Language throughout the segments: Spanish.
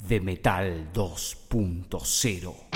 de Metal 2.0.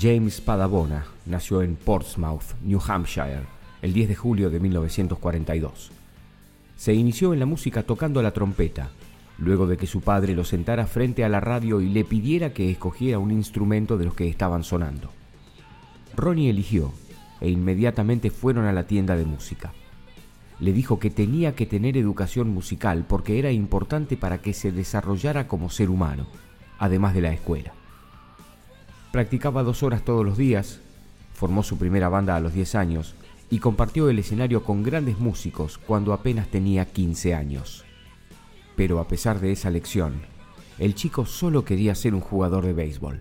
James Padabona nació en Portsmouth, New Hampshire, el 10 de julio de 1942. Se inició en la música tocando la trompeta, luego de que su padre lo sentara frente a la radio y le pidiera que escogiera un instrumento de los que estaban sonando. Ronnie eligió e inmediatamente fueron a la tienda de música. Le dijo que tenía que tener educación musical porque era importante para que se desarrollara como ser humano, además de la escuela. Practicaba dos horas todos los días, formó su primera banda a los 10 años y compartió el escenario con grandes músicos cuando apenas tenía 15 años. Pero a pesar de esa lección, el chico solo quería ser un jugador de béisbol.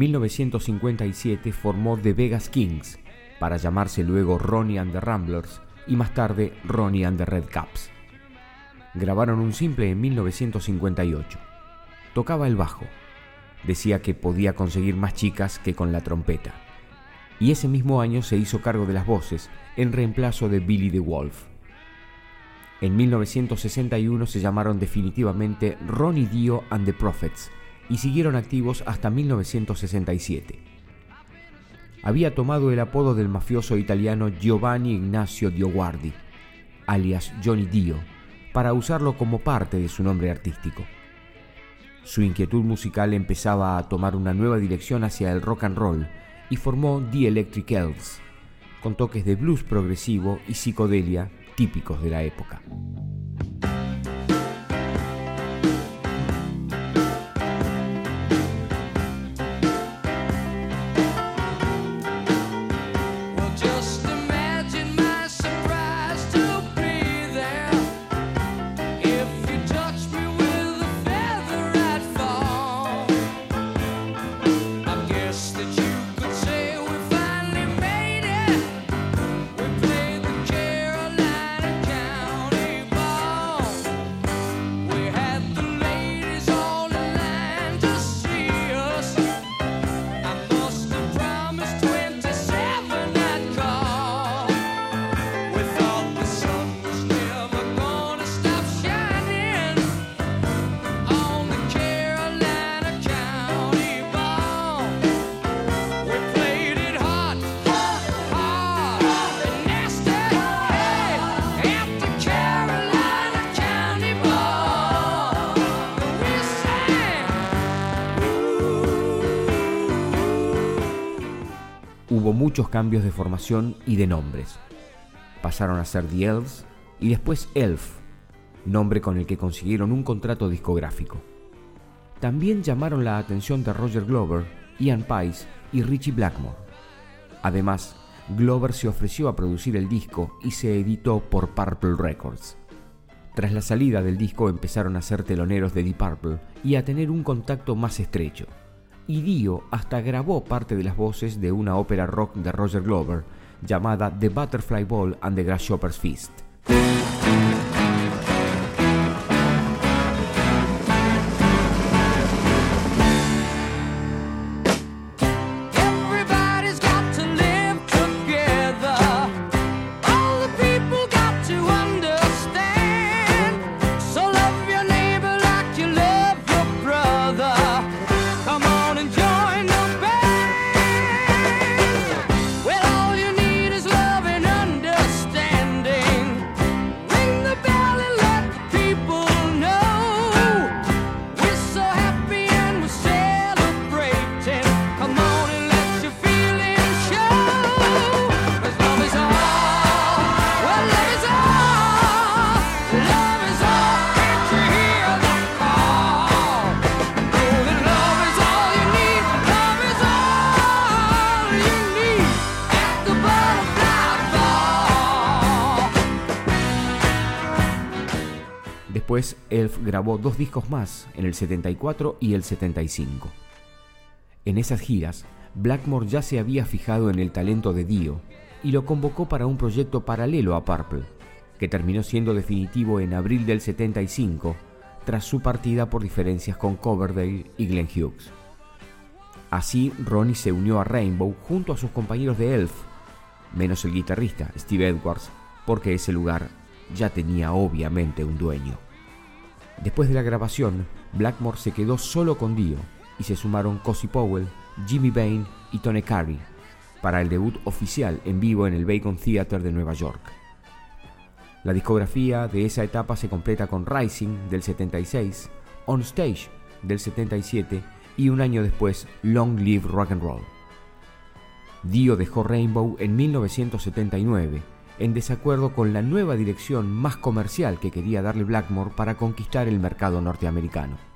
1957 formó The Vegas Kings, para llamarse luego Ronnie and the Ramblers y más tarde Ronnie and the Red Caps. Grabaron un simple en 1958. Tocaba el bajo. Decía que podía conseguir más chicas que con la trompeta. Y ese mismo año se hizo cargo de las voces en reemplazo de Billy the Wolf. En 1961 se llamaron definitivamente Ronnie Dio and the Prophets y siguieron activos hasta 1967. Había tomado el apodo del mafioso italiano Giovanni Ignacio Dioguardi, alias Johnny Dio, para usarlo como parte de su nombre artístico. Su inquietud musical empezaba a tomar una nueva dirección hacia el rock and roll y formó The Electric Elves, con toques de blues progresivo y psicodelia típicos de la época. Muchos cambios de formación y de nombres. Pasaron a ser The Elves y después Elf, nombre con el que consiguieron un contrato discográfico. También llamaron la atención de Roger Glover, Ian Paice y Richie Blackmore. Además, Glover se ofreció a producir el disco y se editó por Purple Records. Tras la salida del disco empezaron a ser teloneros de Deep Purple y a tener un contacto más estrecho. Y Dio hasta grabó parte de las voces de una ópera rock de Roger Glover llamada The Butterfly Ball and the Grasshopper's Feast. Grabó dos discos más, en el 74 y el 75. En esas giras, Blackmore ya se había fijado en el talento de Dio y lo convocó para un proyecto paralelo a Purple, que terminó siendo definitivo en abril del 75, tras su partida por diferencias con Coverdale y Glenn Hughes. Así, Ronnie se unió a Rainbow junto a sus compañeros de Elf, menos el guitarrista Steve Edwards, porque ese lugar ya tenía obviamente un dueño. Después de la grabación, Blackmore se quedó solo con Dio y se sumaron Cozy Powell, Jimmy Bain y Tony Carey para el debut oficial en vivo en el Bacon Theatre de Nueva York. La discografía de esa etapa se completa con Rising del 76, On Stage del 77 y un año después Long Live Rock and Roll. Dio dejó Rainbow en 1979 en desacuerdo con la nueva dirección más comercial que quería darle Blackmore para conquistar el mercado norteamericano.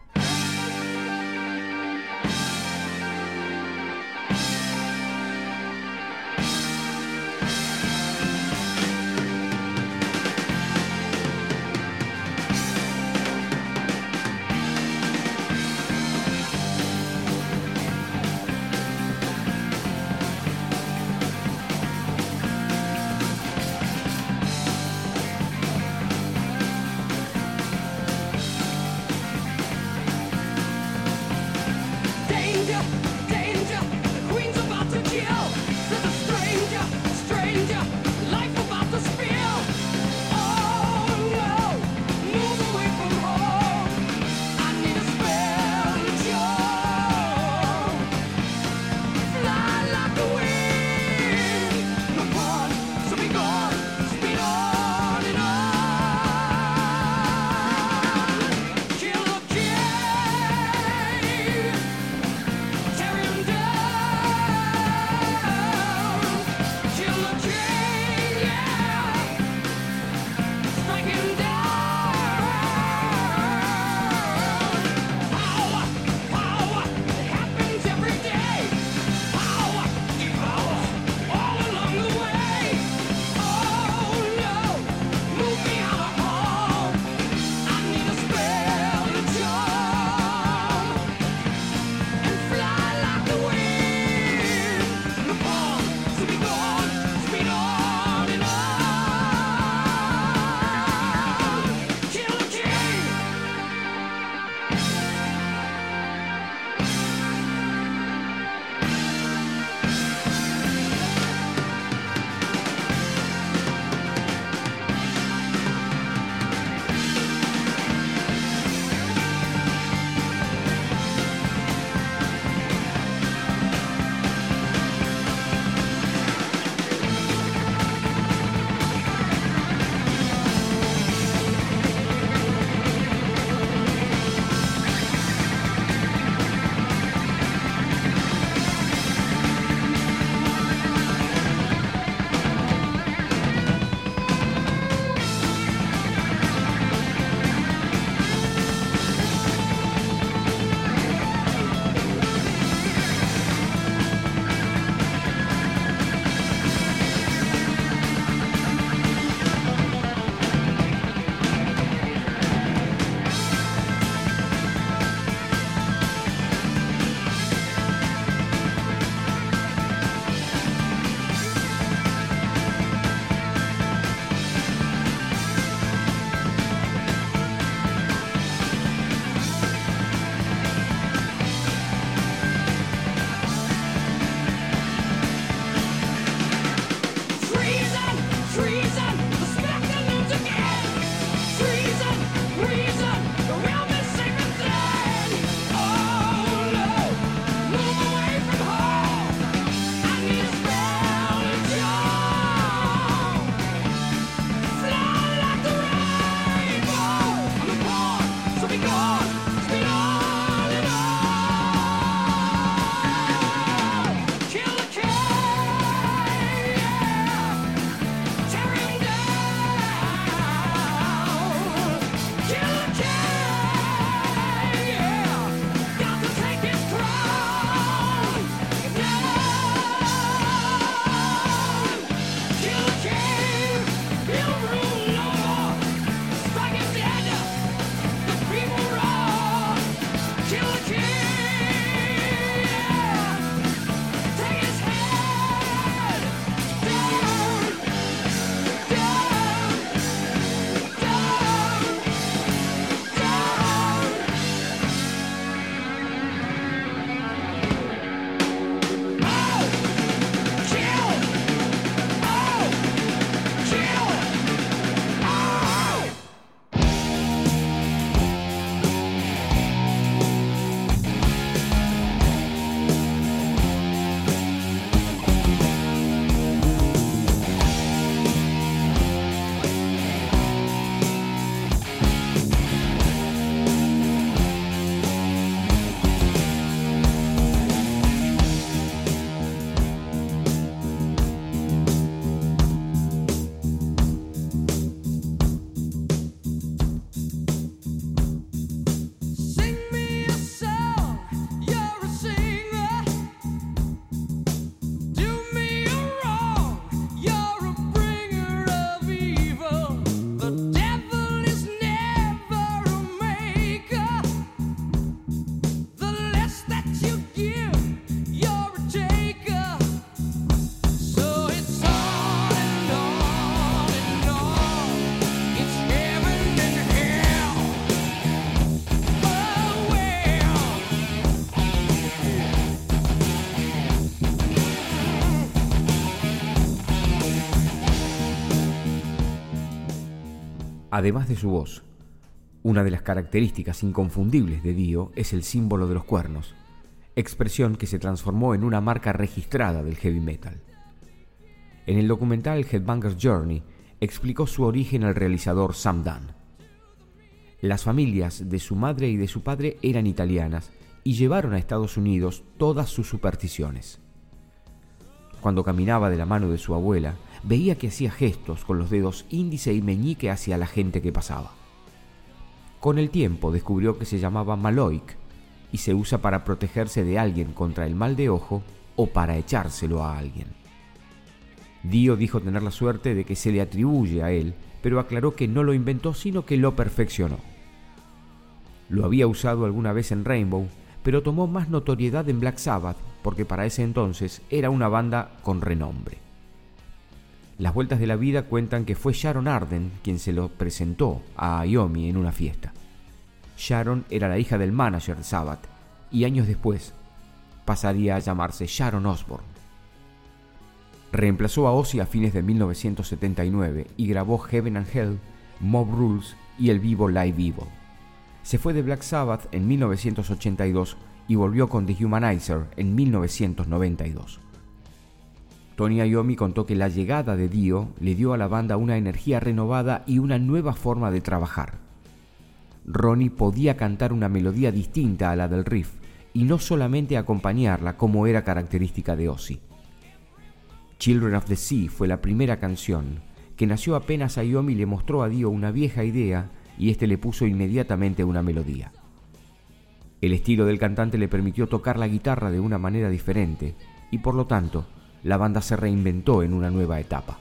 Además de su voz, una de las características inconfundibles de Dio es el símbolo de los cuernos, expresión que se transformó en una marca registrada del heavy metal. En el documental Headbanger's Journey explicó su origen al realizador Sam Dunn. Las familias de su madre y de su padre eran italianas y llevaron a Estados Unidos todas sus supersticiones. Cuando caminaba de la mano de su abuela, veía que hacía gestos con los dedos índice y meñique hacia la gente que pasaba. Con el tiempo descubrió que se llamaba maloic y se usa para protegerse de alguien contra el mal de ojo o para echárselo a alguien. Dio dijo tener la suerte de que se le atribuye a él, pero aclaró que no lo inventó sino que lo perfeccionó. Lo había usado alguna vez en Rainbow, pero tomó más notoriedad en Black Sabbath porque para ese entonces era una banda con renombre. Las vueltas de la vida cuentan que fue Sharon Arden quien se lo presentó a Ayomi en una fiesta. Sharon era la hija del manager de Sabbath y años después pasaría a llamarse Sharon Osbourne. Reemplazó a Ozzy a fines de 1979 y grabó Heaven and Hell, Mob Rules y el vivo Live Evil. Se fue de Black Sabbath en 1982 y volvió con The Humanizer en 1992. Tony Iommi contó que la llegada de Dio le dio a la banda una energía renovada y una nueva forma de trabajar. Ronnie podía cantar una melodía distinta a la del riff y no solamente acompañarla como era característica de Ozzy. Children of the Sea fue la primera canción que nació apenas Iommi le mostró a Dio una vieja idea y este le puso inmediatamente una melodía. El estilo del cantante le permitió tocar la guitarra de una manera diferente y por lo tanto la banda se reinventó en una nueva etapa.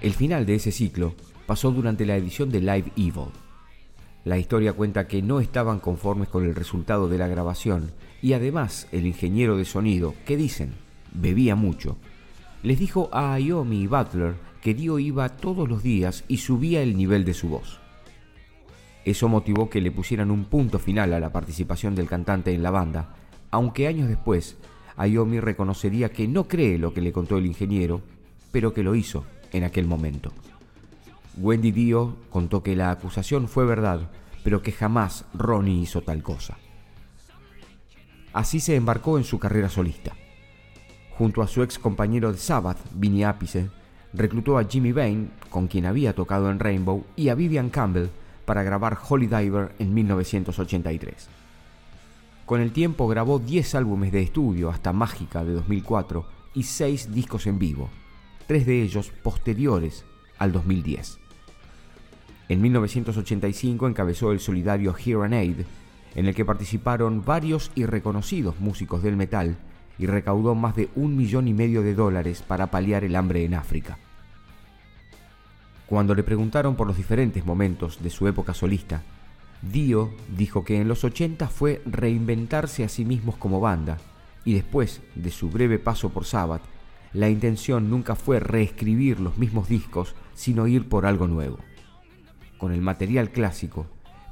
El final de ese ciclo pasó durante la edición de Live Evil. La historia cuenta que no estaban conformes con el resultado de la grabación y además el ingeniero de sonido, que dicen, bebía mucho, les dijo a Ayomi y Butler que Dio iba todos los días y subía el nivel de su voz. Eso motivó que le pusieran un punto final a la participación del cantante en la banda, aunque años después Ayomi reconocería que no cree lo que le contó el ingeniero, pero que lo hizo en aquel momento. Wendy Dio contó que la acusación fue verdad, pero que jamás Ronnie hizo tal cosa. Así se embarcó en su carrera solista. Junto a su ex compañero de Sabbath, Vinnie Appice, reclutó a Jimmy Bain, con quien había tocado en Rainbow, y a Vivian Campbell para grabar Holy Diver en 1983. Con el tiempo grabó 10 álbumes de estudio hasta Mágica de 2004 y 6 discos en vivo, tres de ellos posteriores al 2010. En 1985 encabezó el solidario Here Aid, en el que participaron varios y reconocidos músicos del metal y recaudó más de un millón y medio de dólares para paliar el hambre en África. Cuando le preguntaron por los diferentes momentos de su época solista, Dio dijo que en los 80 fue reinventarse a sí mismos como banda y después de su breve paso por Sabbath, la intención nunca fue reescribir los mismos discos, sino ir por algo nuevo. Con el material clásico,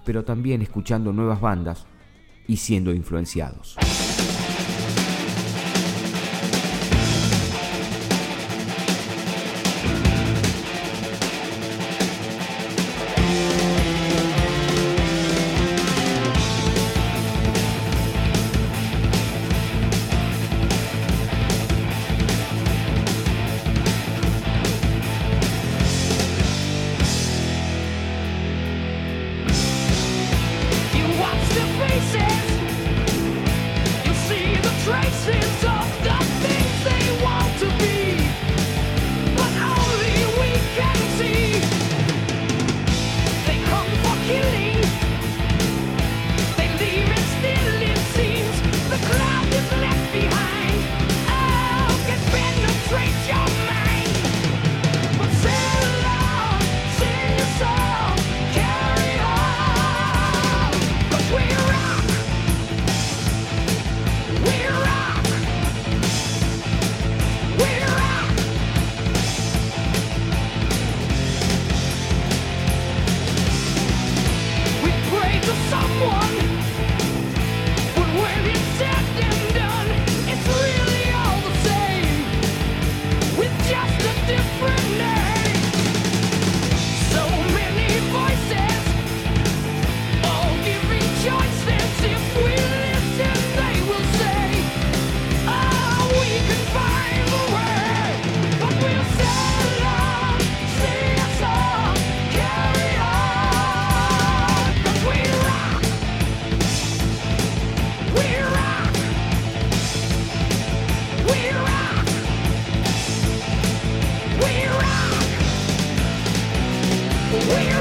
pero también escuchando nuevas bandas y siendo influenciados. We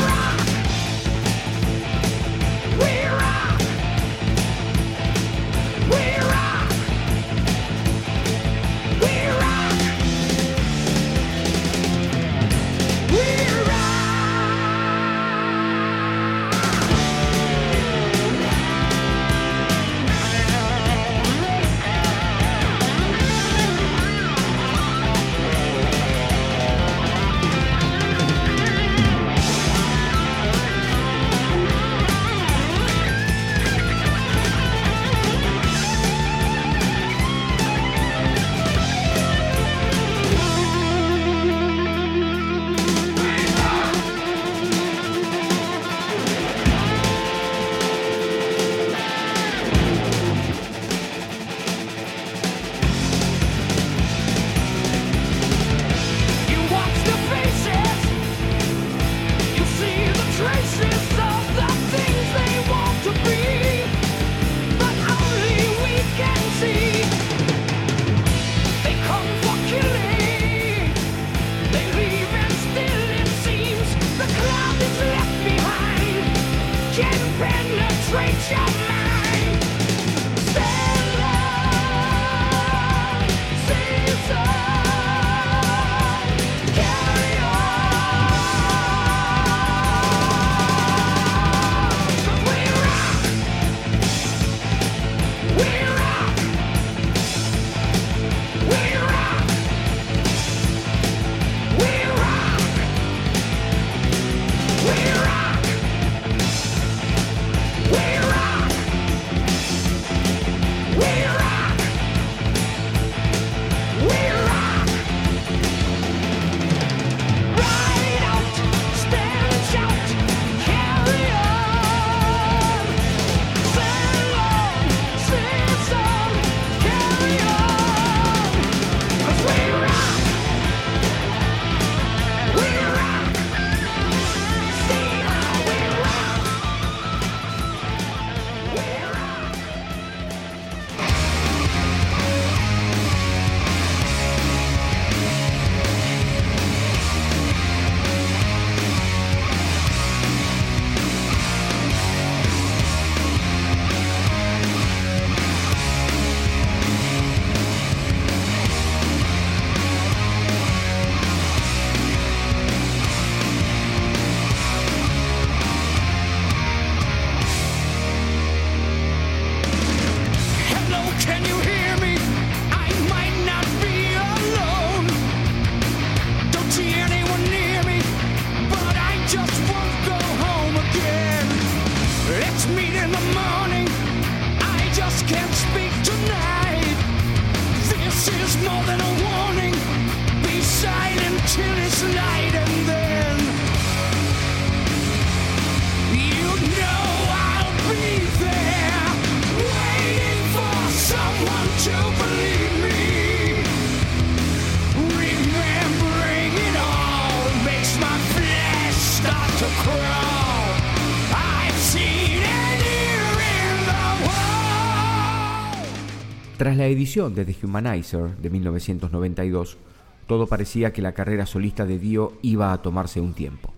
Tras la edición de The Humanizer de 1992, todo parecía que la carrera solista de Dio iba a tomarse un tiempo.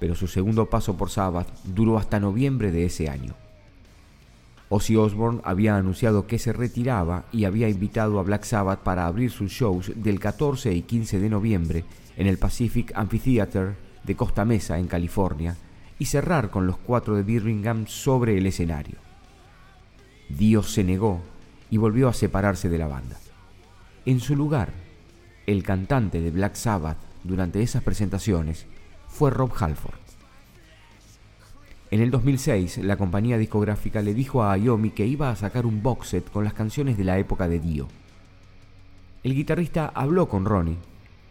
Pero su segundo paso por Sabbath duró hasta noviembre de ese año. Ozzy Osbourne había anunciado que se retiraba y había invitado a Black Sabbath para abrir sus shows del 14 y 15 de noviembre en el Pacific Amphitheater de Costa Mesa, en California, y cerrar con los cuatro de Birmingham sobre el escenario. Dio se negó y volvió a separarse de la banda. En su lugar, el cantante de Black Sabbath durante esas presentaciones fue Rob Halford. En el 2006, la compañía discográfica le dijo a Ayomi que iba a sacar un box set con las canciones de la época de Dio. El guitarrista habló con Ronnie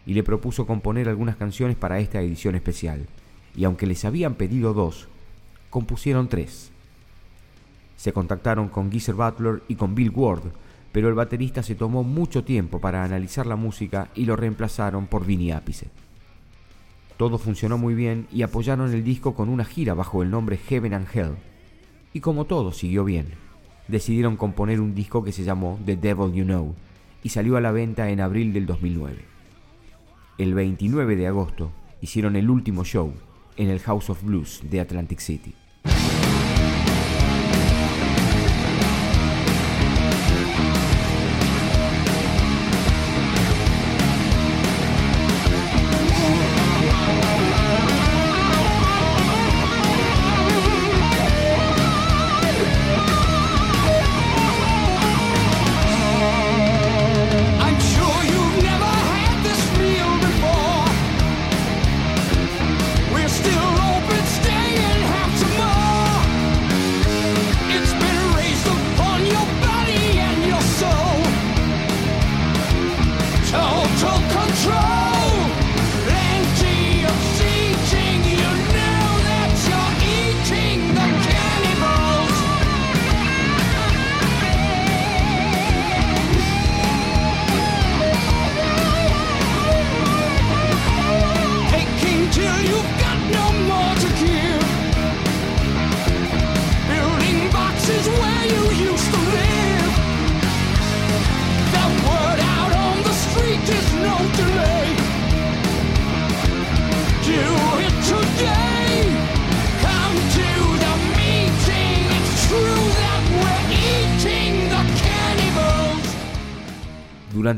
y le propuso componer algunas canciones para esta edición especial, y aunque les habían pedido dos, compusieron tres. Se contactaron con Geezer Butler y con Bill Ward, pero el baterista se tomó mucho tiempo para analizar la música y lo reemplazaron por Vinny Appice. Todo funcionó muy bien y apoyaron el disco con una gira bajo el nombre Heaven and Hell. Y como todo siguió bien, decidieron componer un disco que se llamó The Devil You Know y salió a la venta en abril del 2009. El 29 de agosto hicieron el último show en el House of Blues de Atlantic City.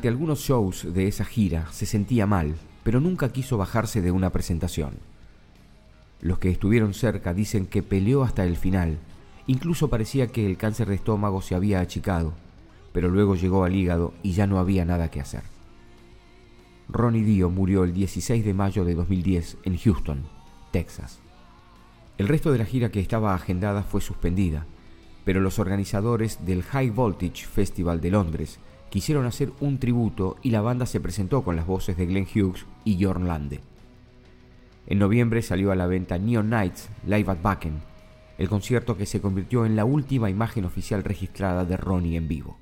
Algunos shows de esa gira se sentía mal, pero nunca quiso bajarse de una presentación. Los que estuvieron cerca dicen que peleó hasta el final, incluso parecía que el cáncer de estómago se había achicado, pero luego llegó al hígado y ya no había nada que hacer. Ronnie Dio murió el 16 de mayo de 2010 en Houston, Texas. El resto de la gira que estaba agendada fue suspendida, pero los organizadores del High Voltage Festival de Londres quisieron hacer un tributo y la banda se presentó con las voces de Glenn Hughes y Jorn Lande. En noviembre salió a la venta Neon Nights Live at Wacken, el concierto que se convirtió en la última imagen oficial registrada de Ronnie en vivo.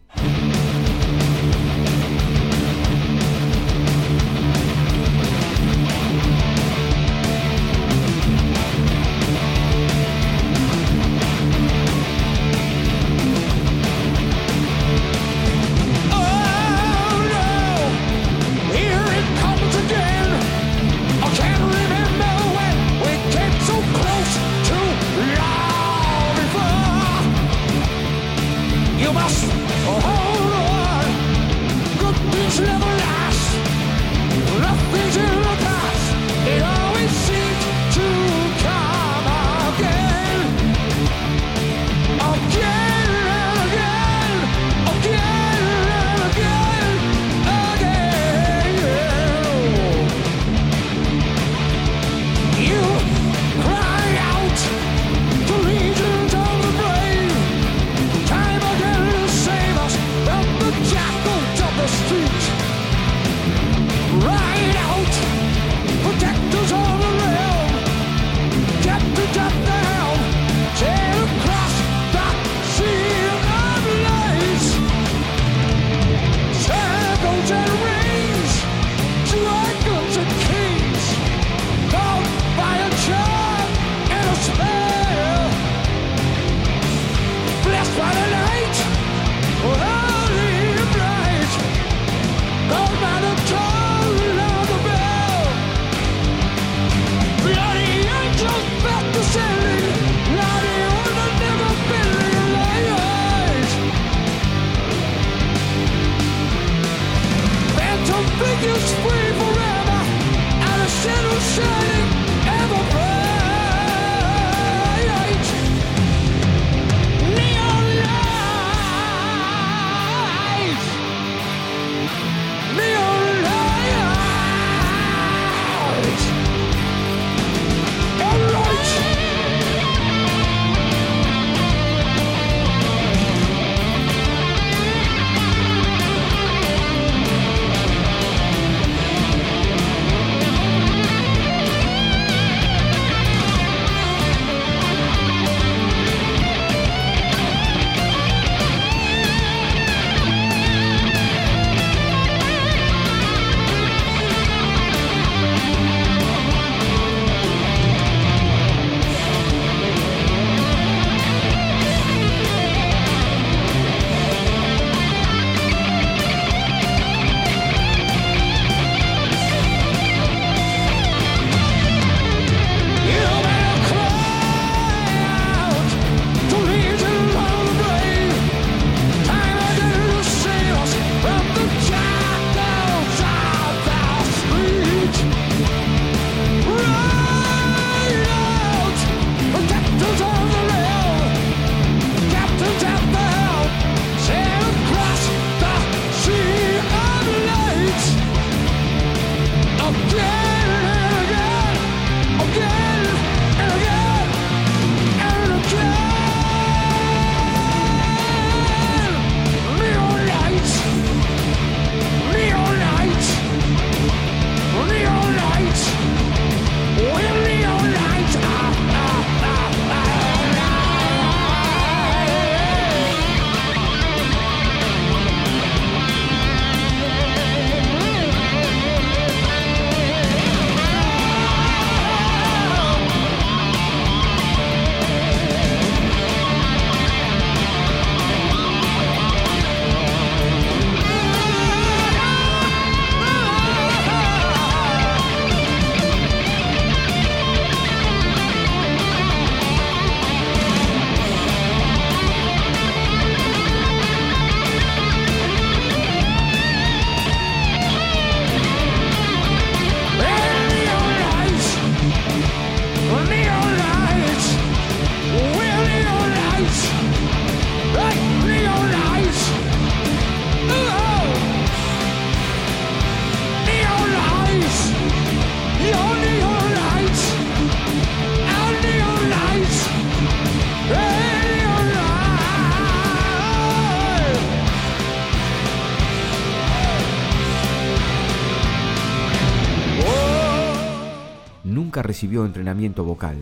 Recibió entrenamiento vocal,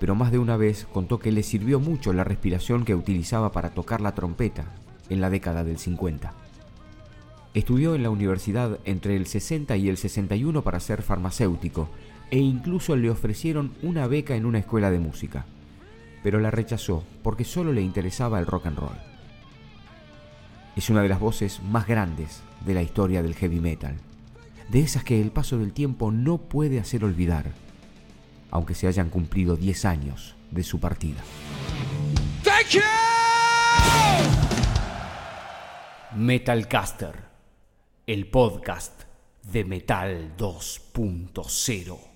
pero más de una vez contó que le sirvió mucho la respiración que utilizaba para tocar la trompeta en la década del 50. Estudió en la universidad entre el 60 y el 61 para ser farmacéutico e incluso le ofrecieron una beca en una escuela de música, pero la rechazó porque solo le interesaba el rock and roll. Es una de las voces más grandes de la historia del heavy metal, de esas que el paso del tiempo no puede hacer olvidar, aunque se hayan cumplido 10 años de su partida. Thank you! Metalcaster, el podcast de Metal 2.0.